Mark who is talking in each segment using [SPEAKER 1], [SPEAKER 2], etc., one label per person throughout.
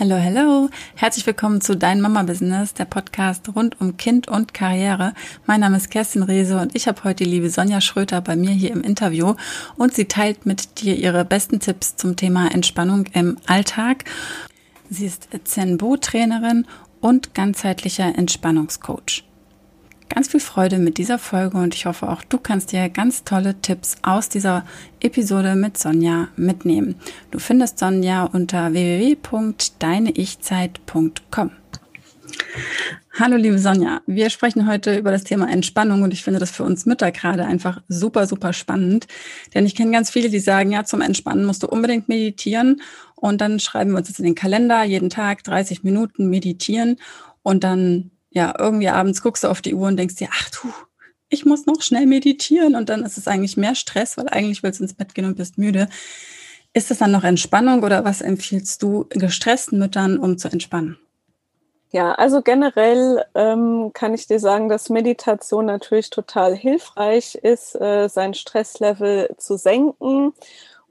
[SPEAKER 1] Hallo, hallo. Herzlich willkommen zu Dein Mama Business, der Podcast rund um Kind und Karriere. Mein Name ist Kerstin Rehse und ich habe heute die liebe Sonja Schröter bei mir hier im Interview und sie teilt mit dir ihre besten Tipps zum Thema Entspannung im Alltag. Sie ist Zenbo-Trainerin und ganzheitlicher Entspannungscoach ganz viel Freude mit dieser Folge und ich hoffe auch du kannst dir ganz tolle Tipps aus dieser Episode mit Sonja mitnehmen. Du findest Sonja unter www.deineichzeit.com. Hallo liebe Sonja, wir sprechen heute über das Thema Entspannung und ich finde das für uns Mütter gerade einfach super, super spannend. Denn ich kenne ganz viele, die sagen, ja, zum Entspannen musst du unbedingt meditieren und dann schreiben wir uns jetzt in den Kalender, jeden Tag 30 Minuten meditieren und dann ja, irgendwie abends guckst du auf die Uhr und denkst dir, ach du, ich muss noch schnell meditieren und dann ist es eigentlich mehr Stress, weil eigentlich willst du ins Bett gehen und bist müde. Ist es dann noch Entspannung oder was empfiehlst du gestressten Müttern, um zu entspannen?
[SPEAKER 2] Ja, also generell ähm, kann ich dir sagen, dass Meditation natürlich total hilfreich ist, äh, sein Stresslevel zu senken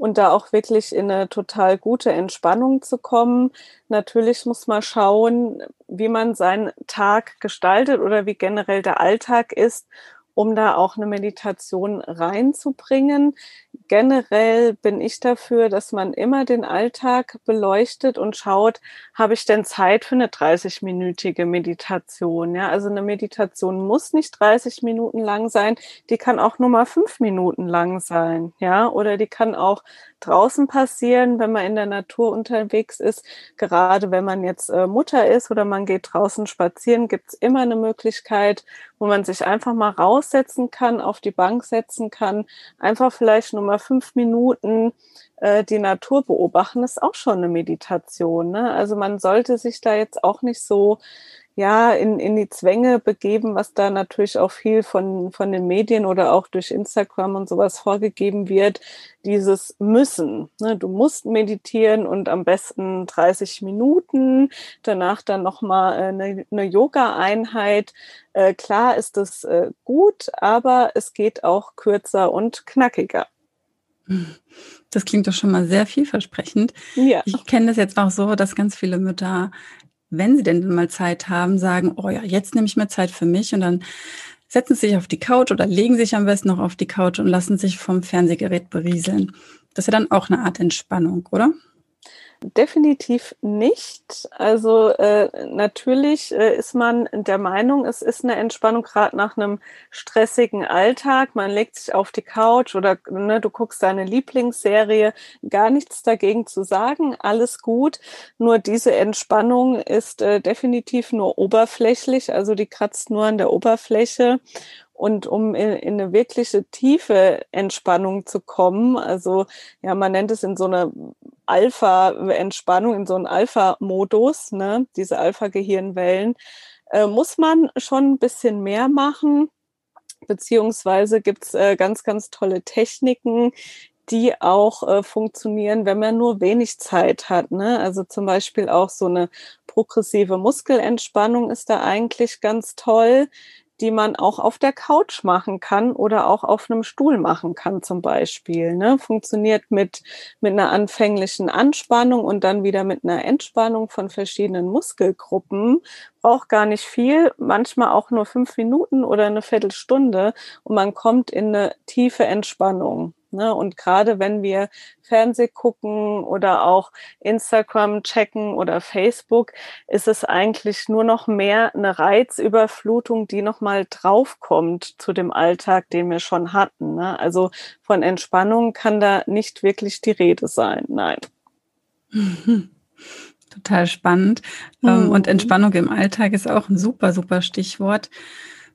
[SPEAKER 2] und da auch wirklich in eine total gute Entspannung zu kommen. Natürlich muss man schauen, wie man seinen Tag gestaltet oder wie generell der Alltag ist, um da auch eine Meditation reinzubringen generell bin ich dafür, dass man immer den Alltag beleuchtet und schaut, habe ich denn Zeit für eine 30-minütige Meditation? Ja, also eine Meditation muss nicht 30 Minuten lang sein, die kann auch nur mal fünf Minuten lang sein. Ja, oder die kann auch draußen passieren, wenn man in der Natur unterwegs ist. Gerade wenn man jetzt äh, Mutter ist oder man geht draußen spazieren, gibt's immer eine Möglichkeit, wo man sich einfach mal raussetzen kann, auf die Bank setzen kann, einfach vielleicht nur mal fünf Minuten äh, die Natur beobachten, ist auch schon eine Meditation. Ne? Also man sollte sich da jetzt auch nicht so ja, in, in die Zwänge begeben, was da natürlich auch viel von, von den Medien oder auch durch Instagram und sowas vorgegeben wird, dieses Müssen. Ne? Du musst meditieren und am besten 30 Minuten, danach dann nochmal äh, eine, eine Yoga-Einheit. Äh, klar ist das äh, gut, aber es geht auch kürzer und knackiger.
[SPEAKER 1] Das klingt doch schon mal sehr vielversprechend. Ja. Ich kenne das jetzt auch so, dass ganz viele Mütter wenn sie denn mal Zeit haben, sagen, oh ja, jetzt nehme ich mir Zeit für mich und dann setzen sie sich auf die Couch oder legen sich am besten noch auf die Couch und lassen sich vom Fernsehgerät berieseln. Das ist ja dann auch eine Art Entspannung, oder?
[SPEAKER 2] Definitiv nicht. Also äh, natürlich äh, ist man der Meinung, es ist eine Entspannung gerade nach einem stressigen Alltag. Man legt sich auf die Couch oder ne, du guckst deine Lieblingsserie. Gar nichts dagegen zu sagen. Alles gut. Nur diese Entspannung ist äh, definitiv nur oberflächlich. Also die kratzt nur an der Oberfläche und um in, in, eine wirkliche tiefe Entspannung zu kommen, also ja, man nennt es in so einer Alpha-Entspannung, in so einem Alpha-Modus, ne, diese Alpha-Gehirnwellen, äh, muss man schon ein bisschen mehr machen. Beziehungsweise gibt's äh, ganz, ganz tolle Techniken, die auch äh, funktionieren, wenn man nur wenig Zeit hat. Ne? Also zum Beispiel auch so eine progressive Muskelentspannung ist da eigentlich ganz toll die man auch auf der Couch machen kann oder auch auf einem Stuhl machen kann zum Beispiel. Ne? Funktioniert mit, mit einer anfänglichen Anspannung und dann wieder mit einer Entspannung von verschiedenen Muskelgruppen. Braucht gar nicht viel, manchmal auch nur fünf Minuten oder eine Viertelstunde und man kommt in eine tiefe Entspannung. Ne? Und gerade wenn wir Fernseh gucken oder auch Instagram checken oder Facebook, ist es eigentlich nur noch mehr eine Reizüberflutung, die nochmal draufkommt zu dem Alltag, den wir schon hatten. Ne? Also von Entspannung kann da nicht wirklich die Rede sein. Nein.
[SPEAKER 1] Total spannend. Mhm. Und Entspannung im Alltag ist auch ein super, super Stichwort.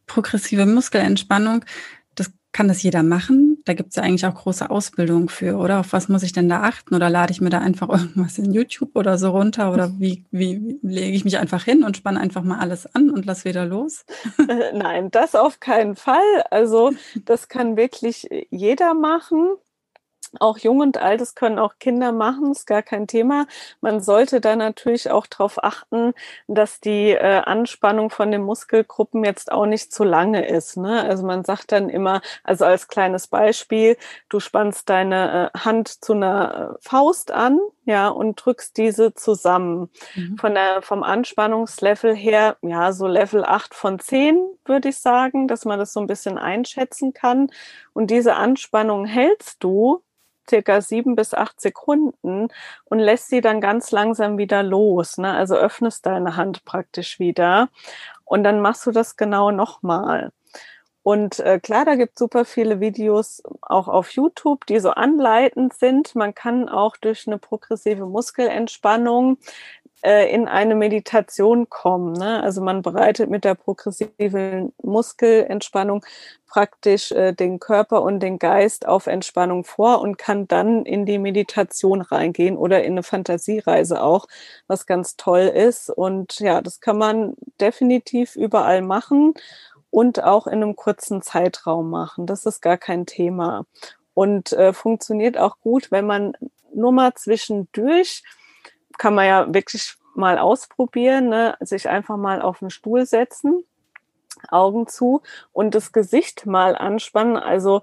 [SPEAKER 1] Progressive Muskelentspannung kann das jeder machen? Da gibt es ja eigentlich auch große Ausbildung für, oder? Auf was muss ich denn da achten? Oder lade ich mir da einfach irgendwas in YouTube oder so runter? Oder wie, wie, lege ich mich einfach hin und spanne einfach mal alles an und lass wieder los?
[SPEAKER 2] Äh, nein, das auf keinen Fall. Also das kann wirklich jeder machen. Auch Jung und Alt, das können auch Kinder machen, ist gar kein Thema. Man sollte da natürlich auch darauf achten, dass die äh, Anspannung von den Muskelgruppen jetzt auch nicht zu lange ist. Ne? Also man sagt dann immer, also als kleines Beispiel, du spannst deine äh, Hand zu einer äh, Faust an, ja, und drückst diese zusammen. Mhm. Von der, vom Anspannungslevel her, ja, so Level 8 von 10, würde ich sagen, dass man das so ein bisschen einschätzen kann. Und diese Anspannung hältst du circa sieben bis acht Sekunden und lässt sie dann ganz langsam wieder los. Ne? Also öffnest deine Hand praktisch wieder und dann machst du das genau nochmal. Und äh, klar, da gibt super viele Videos auch auf YouTube, die so anleitend sind. Man kann auch durch eine progressive Muskelentspannung in eine Meditation kommen. Ne? Also man bereitet mit der progressiven Muskelentspannung praktisch äh, den Körper und den Geist auf Entspannung vor und kann dann in die Meditation reingehen oder in eine Fantasiereise auch, was ganz toll ist. Und ja, das kann man definitiv überall machen und auch in einem kurzen Zeitraum machen. Das ist gar kein Thema. Und äh, funktioniert auch gut, wenn man nur mal zwischendurch kann man ja wirklich mal ausprobieren, ne? sich einfach mal auf den Stuhl setzen, Augen zu und das Gesicht mal anspannen. Also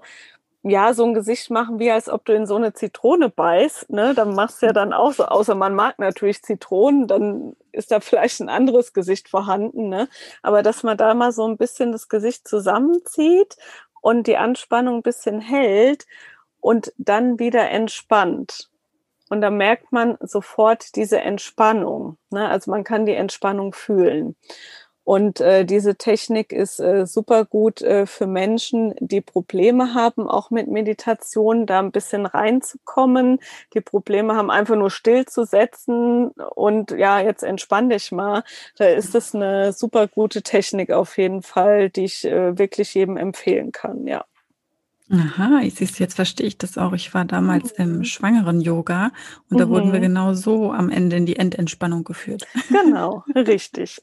[SPEAKER 2] ja, so ein Gesicht machen wie, als ob du in so eine Zitrone beißt. Ne? Dann machst du ja dann auch so, außer man mag natürlich Zitronen, dann ist da vielleicht ein anderes Gesicht vorhanden. Ne? Aber dass man da mal so ein bisschen das Gesicht zusammenzieht und die Anspannung ein bisschen hält und dann wieder entspannt. Und da merkt man sofort diese Entspannung. Ne? Also man kann die Entspannung fühlen. Und äh, diese Technik ist äh, super gut äh, für Menschen, die Probleme haben, auch mit Meditation da ein bisschen reinzukommen, die Probleme haben, einfach nur still zu setzen und ja, jetzt entspann dich mal. Da ist es eine super gute Technik auf jeden Fall, die ich äh, wirklich jedem empfehlen kann, ja.
[SPEAKER 1] Aha, ich siehst, jetzt verstehe ich das auch. Ich war damals im mhm. schwangeren Yoga und da wurden wir mhm. genau so am Ende in die Endentspannung geführt.
[SPEAKER 2] Genau, richtig.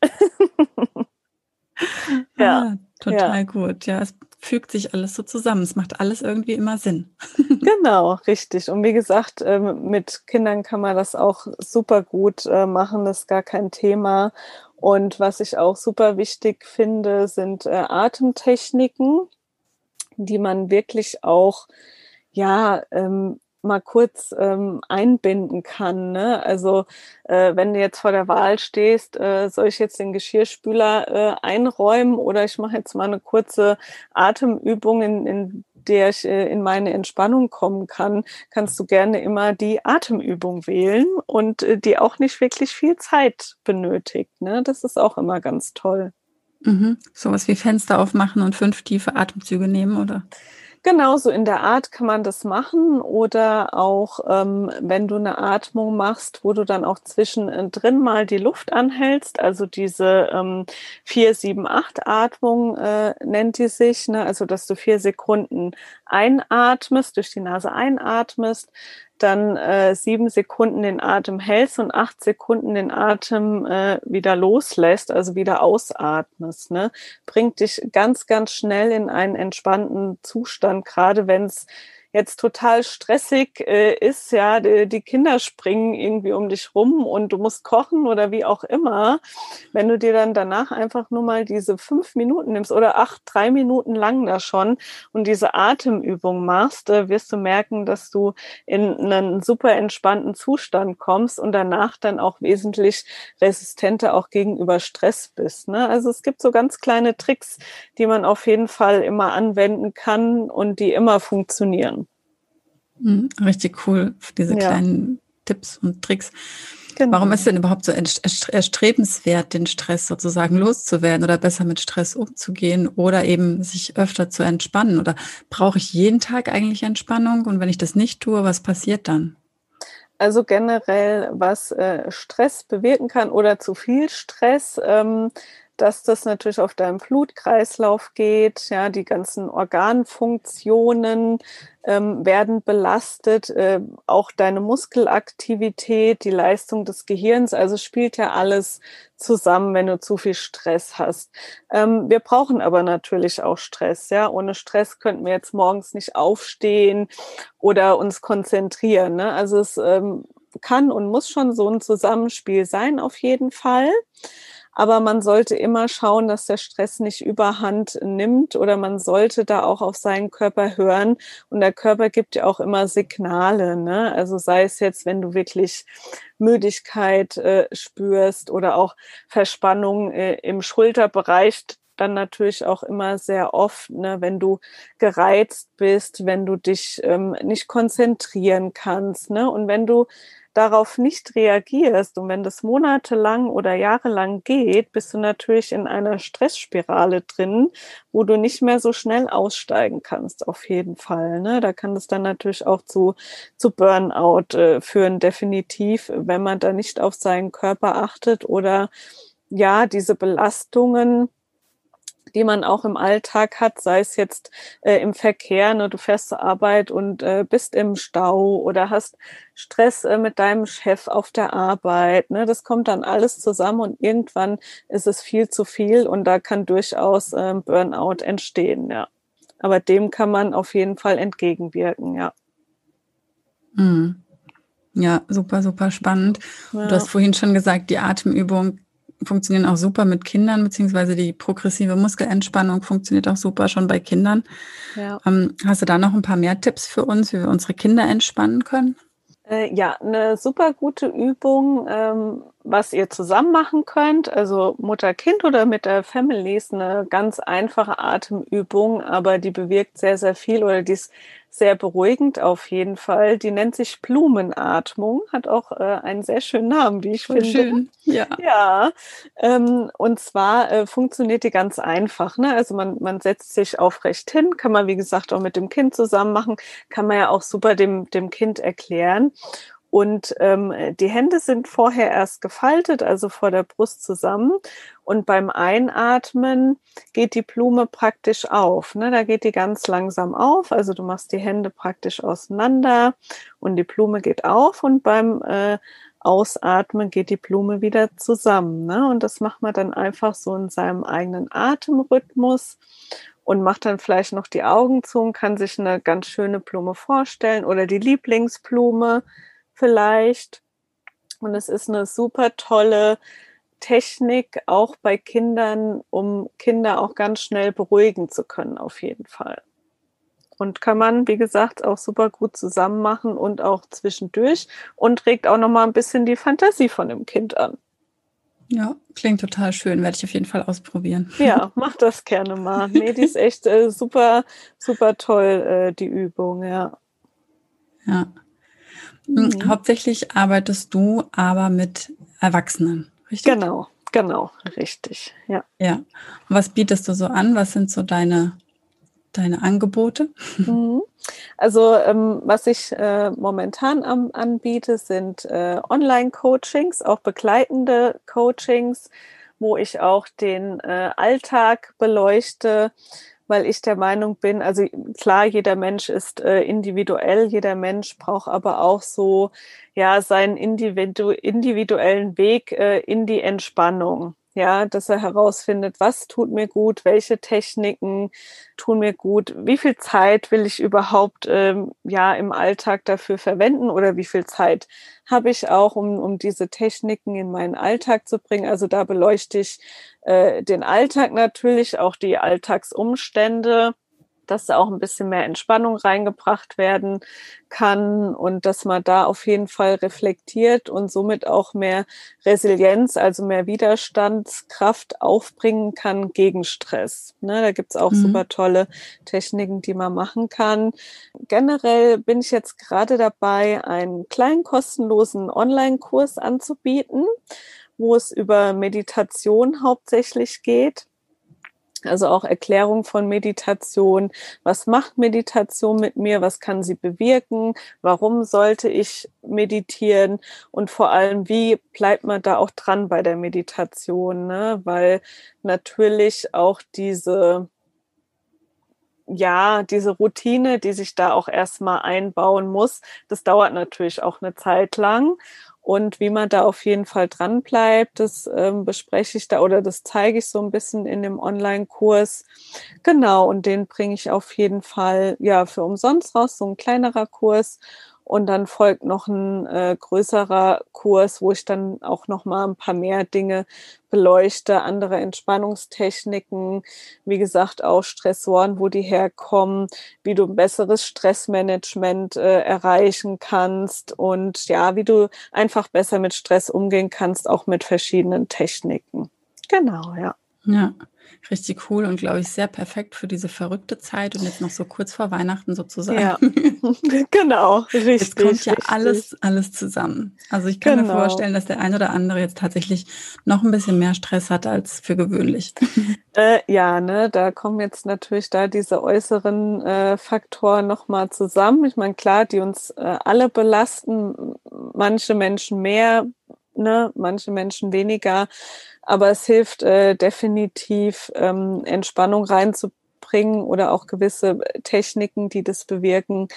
[SPEAKER 1] ja, ah, total ja. gut. Ja, es fügt sich alles so zusammen. Es macht alles irgendwie immer Sinn.
[SPEAKER 2] genau, richtig. Und wie gesagt, ähm, mit Kindern kann man das auch super gut äh, machen. Das ist gar kein Thema. Und was ich auch super wichtig finde, sind äh, Atemtechniken die man wirklich auch ja ähm, mal kurz ähm, einbinden kann. Ne? Also äh, wenn du jetzt vor der Wahl stehst, äh, soll ich jetzt den Geschirrspüler äh, einräumen oder ich mache jetzt mal eine kurze Atemübung, in, in der ich äh, in meine Entspannung kommen kann, kannst du gerne immer die Atemübung wählen und äh, die auch nicht wirklich viel Zeit benötigt. Ne? Das ist auch immer ganz toll.
[SPEAKER 1] Mhm. Sowas wie Fenster aufmachen und fünf tiefe Atemzüge nehmen, oder?
[SPEAKER 2] Genau, so in der Art kann man das machen. Oder auch, ähm, wenn du eine Atmung machst, wo du dann auch zwischendrin mal die Luft anhältst, also diese ähm, 4, 7, 8 Atmung äh, nennt die sich, ne? also dass du vier Sekunden einatmest, durch die Nase einatmest, dann äh, sieben Sekunden den Atem hältst und acht Sekunden den Atem äh, wieder loslässt, also wieder ausatmest, ne, bringt dich ganz, ganz schnell in einen entspannten Zustand, gerade wenn es jetzt total stressig äh, ist, ja, die, die, Kinder springen irgendwie um dich rum und du musst kochen oder wie auch immer, wenn du dir dann danach einfach nur mal diese fünf Minuten nimmst oder acht, drei Minuten lang da schon und diese Atemübung machst, äh, wirst du merken, dass du in einen super entspannten Zustand kommst und danach dann auch wesentlich resistenter auch gegenüber Stress bist. Ne? Also es gibt so ganz kleine Tricks, die man auf jeden Fall immer anwenden kann und die immer funktionieren.
[SPEAKER 1] Mhm, richtig cool, diese ja. kleinen Tipps und Tricks. Genau. Warum ist denn überhaupt so erstrebenswert, den Stress sozusagen loszuwerden oder besser mit Stress umzugehen oder eben sich öfter zu entspannen? Oder brauche ich jeden Tag eigentlich Entspannung? Und wenn ich das nicht tue, was passiert dann?
[SPEAKER 2] Also generell, was äh, Stress bewirken kann oder zu viel Stress, ähm, dass das natürlich auf deinen Blutkreislauf geht. Ja, die ganzen Organfunktionen ähm, werden belastet, äh, auch deine Muskelaktivität, die Leistung des Gehirns. Also spielt ja alles zusammen, wenn du zu viel Stress hast. Ähm, wir brauchen aber natürlich auch Stress. Ja, ohne Stress könnten wir jetzt morgens nicht aufstehen oder uns konzentrieren. Ne? Also es ähm, kann und muss schon so ein Zusammenspiel sein, auf jeden Fall. Aber man sollte immer schauen, dass der Stress nicht überhand nimmt oder man sollte da auch auf seinen Körper hören. Und der Körper gibt ja auch immer Signale. Ne? Also sei es jetzt, wenn du wirklich Müdigkeit äh, spürst oder auch Verspannung äh, im Schulterbereich, dann natürlich auch immer sehr oft, ne, wenn du gereizt bist, wenn du dich ähm, nicht konzentrieren kannst, ne, und wenn du darauf nicht reagierst und wenn das monatelang oder jahrelang geht, bist du natürlich in einer Stressspirale drin, wo du nicht mehr so schnell aussteigen kannst, auf jeden Fall. Ne? Da kann es dann natürlich auch zu, zu Burnout äh, führen, definitiv, wenn man da nicht auf seinen Körper achtet oder ja, diese Belastungen die man auch im Alltag hat, sei es jetzt äh, im Verkehr, ne, du fährst zur Arbeit und äh, bist im Stau oder hast Stress äh, mit deinem Chef auf der Arbeit. Ne, das kommt dann alles zusammen und irgendwann ist es viel zu viel und da kann durchaus äh, Burnout entstehen, ja. Aber dem kann man auf jeden Fall entgegenwirken, ja.
[SPEAKER 1] Mhm. Ja, super, super spannend. Ja. Du hast vorhin schon gesagt, die Atemübung funktionieren auch super mit Kindern, beziehungsweise die progressive Muskelentspannung funktioniert auch super schon bei Kindern. Ja. Ähm, hast du da noch ein paar mehr Tipps für uns, wie wir unsere Kinder entspannen können?
[SPEAKER 2] Äh, ja, eine super gute Übung, ähm, was ihr zusammen machen könnt. Also Mutter-Kind oder mit der Family ist eine ganz einfache Atemübung, aber die bewirkt sehr, sehr viel oder die ist sehr beruhigend auf jeden Fall. Die nennt sich Blumenatmung, hat auch äh, einen sehr schönen Namen, wie ich Voll finde. Schön, ja. Ja, ähm, und zwar äh, funktioniert die ganz einfach. Ne? Also man, man setzt sich aufrecht hin, kann man wie gesagt auch mit dem Kind zusammen machen, kann man ja auch super dem, dem Kind erklären. Und ähm, die Hände sind vorher erst gefaltet, also vor der Brust zusammen. Und beim Einatmen geht die Blume praktisch auf. Ne? Da geht die ganz langsam auf. Also du machst die Hände praktisch auseinander und die Blume geht auf. Und beim äh, Ausatmen geht die Blume wieder zusammen. Ne? Und das macht man dann einfach so in seinem eigenen Atemrhythmus und macht dann vielleicht noch die Augen zu und kann sich eine ganz schöne Blume vorstellen oder die Lieblingsblume vielleicht. Und es ist eine super tolle Technik, auch bei Kindern, um Kinder auch ganz schnell beruhigen zu können, auf jeden Fall. Und kann man, wie gesagt, auch super gut zusammen machen und auch zwischendurch und regt auch nochmal ein bisschen die Fantasie von dem Kind an.
[SPEAKER 1] Ja, klingt total schön. Werde ich auf jeden Fall ausprobieren.
[SPEAKER 2] Ja, mach das gerne mal. Nee, die ist echt äh, super, super toll, äh, die Übung, ja.
[SPEAKER 1] Ja. Mhm. Hauptsächlich arbeitest du aber mit Erwachsenen,
[SPEAKER 2] richtig? Genau, genau, richtig, ja.
[SPEAKER 1] Ja. Und was bietest du so an? Was sind so deine, deine Angebote?
[SPEAKER 2] Mhm. Also ähm, was ich äh, momentan am, anbiete, sind äh, Online-Coachings, auch begleitende Coachings, wo ich auch den äh, Alltag beleuchte, weil ich der Meinung bin, also klar, jeder Mensch ist äh, individuell, jeder Mensch braucht aber auch so ja seinen individu individuellen Weg äh, in die Entspannung ja, dass er herausfindet, was tut mir gut, welche Techniken tun mir gut, wie viel Zeit will ich überhaupt ähm, ja im Alltag dafür verwenden oder wie viel Zeit habe ich auch, um, um diese Techniken in meinen Alltag zu bringen. Also da beleuchte ich äh, den Alltag natürlich, auch die Alltagsumstände dass da auch ein bisschen mehr Entspannung reingebracht werden kann und dass man da auf jeden Fall reflektiert und somit auch mehr Resilienz, also mehr Widerstandskraft aufbringen kann gegen Stress. Ne, da gibt's auch mhm. super tolle Techniken, die man machen kann. Generell bin ich jetzt gerade dabei, einen kleinen kostenlosen Online-Kurs anzubieten, wo es über Meditation hauptsächlich geht Also auch Erklärung von Meditation. Was macht Meditation mit mir? Was kann sie bewirken? Warum sollte ich meditieren? Und vor allem, wie bleibt man da auch dran bei der Meditation? Ne? Weil natürlich auch diese, ja, diese Routine, die sich da auch erstmal einbauen muss, das dauert natürlich auch eine Zeit lang. Und wie man da auf jeden Fall dran bleibt, das ähm, bespreche ich da oder das zeige ich so ein bisschen in dem Online-Kurs. Genau, und den bringe ich auf jeden Fall ja für umsonst raus, so ein kleinerer Kurs. Und dann folgt noch ein äh, größerer Kurs, wo ich dann auch noch mal ein paar mehr Dinge beleuchte, andere Entspannungstechniken, wie gesagt auch Stressoren, wo die herkommen, wie du ein besseres Stressmanagement äh, erreichen kannst und ja, wie du einfach besser mit Stress umgehen kannst, auch mit verschiedenen Techniken. Genau, ja.
[SPEAKER 1] Ja, richtig cool und glaube ich sehr perfekt für diese verrückte Zeit und jetzt noch so kurz vor Weihnachten sozusagen. Ja,
[SPEAKER 2] genau, richtig.
[SPEAKER 1] Jetzt kommt ja richtig. alles, alles zusammen. Also ich kann genau. mir vorstellen, dass der ein oder andere jetzt tatsächlich noch ein bisschen mehr Stress hat als für gewöhnlich.
[SPEAKER 2] Äh, ja, ne, da kommen jetzt natürlich da diese äußeren äh, Faktoren nochmal zusammen. Ich meine, klar, die uns äh, alle belasten, manche Menschen mehr, ne, manche Menschen weniger. Aber es hilft äh, definitiv, ähm, Entspannung reinzubringen oder auch gewisse Techniken, die das bewirken,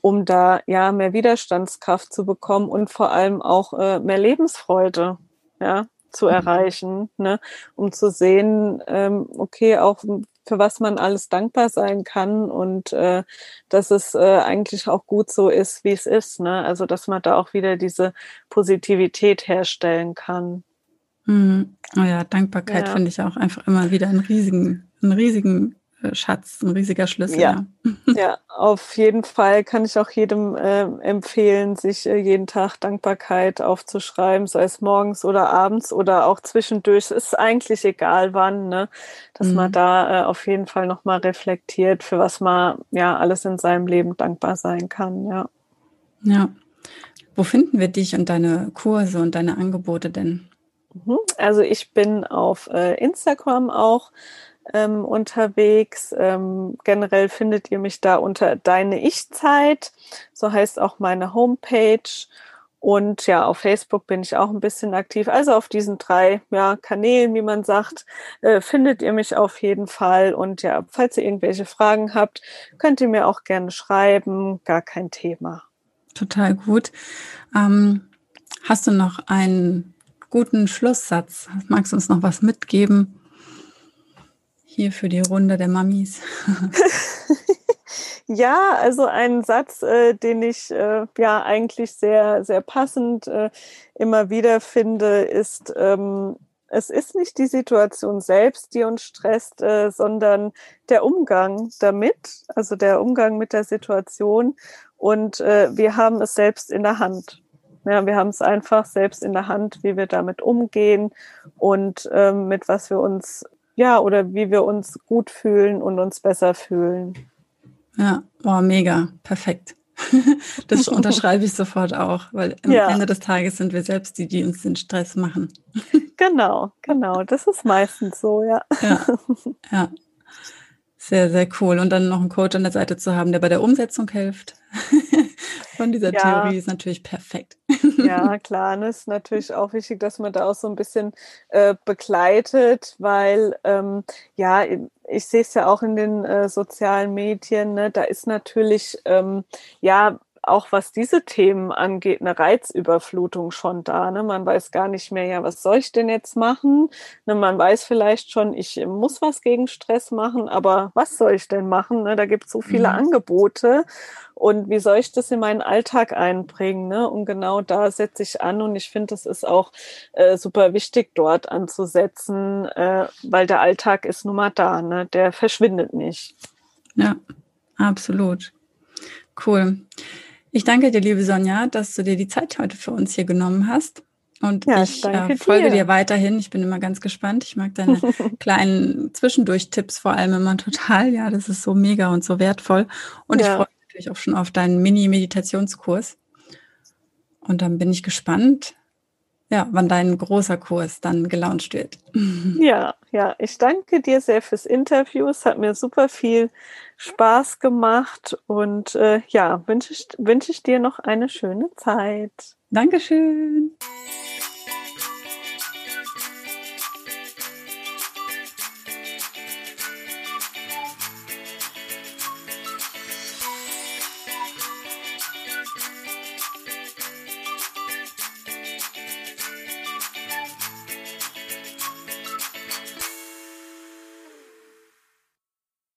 [SPEAKER 2] um da ja mehr Widerstandskraft zu bekommen und vor allem auch äh, mehr Lebensfreude, ja, zu mhm. erreichen, ne, um zu sehen, ähm, okay, auch für was man alles dankbar sein kann und äh, dass es äh, eigentlich auch gut so ist, wie es ist, ne, also dass man da auch wieder diese Positivität herstellen kann.
[SPEAKER 1] Mhm. Oh ja, Dankbarkeit ja. finde ich auch einfach immer wieder einen riesigen, einen riesigen Schatz, ein riesiger Schlüssel.
[SPEAKER 2] Ja. ja, auf jeden Fall kann ich auch jedem äh, empfehlen, sich äh, jeden Tag Dankbarkeit aufzuschreiben, sei es morgens oder abends oder auch zwischendurch. Es ist eigentlich egal wann, ne? dass mhm. man da äh, auf jeden Fall nochmal reflektiert, für was man ja alles in seinem Leben dankbar sein kann. Ja.
[SPEAKER 1] Ja. Wo finden wir dich und deine Kurse und deine Angebote denn?
[SPEAKER 2] Mhm. Also ich bin auf äh, Instagram auch ähm, unterwegs. Ähm, generell findet ihr mich da unter Deine Ich-Zeit. So heißt auch meine Homepage. Und ja, auf Facebook bin ich auch ein bisschen aktiv. Also auf diesen drei ja, Kanälen, wie man sagt, äh, findet ihr mich auf jeden Fall. Und ja, falls ihr irgendwelche Fragen habt, könnt ihr mir auch gerne schreiben. Gar kein Thema.
[SPEAKER 1] Total gut. Ähm, hast du noch einen guten Schlusssatz. Magst du uns noch was mitgeben? Hier für die Runde der Mamis.
[SPEAKER 2] ja, also ein Satz, äh, den ich äh, ja eigentlich sehr, sehr passend äh, immer wieder finde, ist, ähm, es ist nicht die Situation selbst, die uns stresst, äh, sondern der Umgang damit, also der Umgang mit der Situation. Und äh, wir haben es selbst in der Hand. Ja, wir haben es einfach selbst in der Hand, wie wir damit umgehen und ähm, mit was wir uns, ja, oder wie wir uns gut fühlen und uns besser fühlen.
[SPEAKER 1] Ja, wow, mega, perfekt. das unterschreibe ich sofort auch, weil am ja. Ende des Tages sind wir selbst die, die uns den Stress machen.
[SPEAKER 2] genau, genau. Das ist meistens so, ja.
[SPEAKER 1] Ja, ja. Sehr, sehr cool. Und dann noch einen Coach an der Seite zu haben, der bei der Umsetzung hilft von dieser ja. Theorie ist natürlich perfekt.
[SPEAKER 2] Ja, klar, ne, ist natürlich auch wichtig, dass man da auch so ein bisschen äh, begleitet, weil ähm, ja, ich sehe es ja auch in den äh, sozialen Medien, ne, da ist natürlich ähm, ja auch was diese Themen angeht, eine Reizüberflutung schon da. Ne? Man weiß gar nicht mehr, ja, was soll ich denn jetzt machen? Ne, man weiß vielleicht schon, ich muss was gegen Stress machen, aber was soll ich denn machen? Ne? Da gibt es so viele mhm. Angebote. Und wie soll ich das in meinen Alltag einbringen? Ne? Und genau da setze ich an. Und ich finde, es ist auch äh, super wichtig, dort anzusetzen, äh, weil der Alltag ist nun mal da. Ne? Der verschwindet nicht.
[SPEAKER 1] Ja, absolut. Cool. Ich danke dir, liebe Sonja, dass du dir die Zeit heute für uns hier genommen hast. Und ja, ich äh, folge dir. dir. weiterhin. Ich bin immer ganz gespannt. Ich mag deine kleinen Zwischendurch-Tipps vor allem immer total. Ja, das ist so mega und so wertvoll. Und ja. ich freue mich natürlich auch schon auf deinen Mini-Meditationskurs. Und dann bin ich gespannt, ja, wann dein großer Kurs dann gelauncht wird.
[SPEAKER 2] Ja, ja, ich danke dir sehr fürs Interview. Es hat mir super viel Spaß gemacht und äh, ja, wünsche ich, wünsche ich dir noch eine schöne Zeit.
[SPEAKER 1] Dankeschön.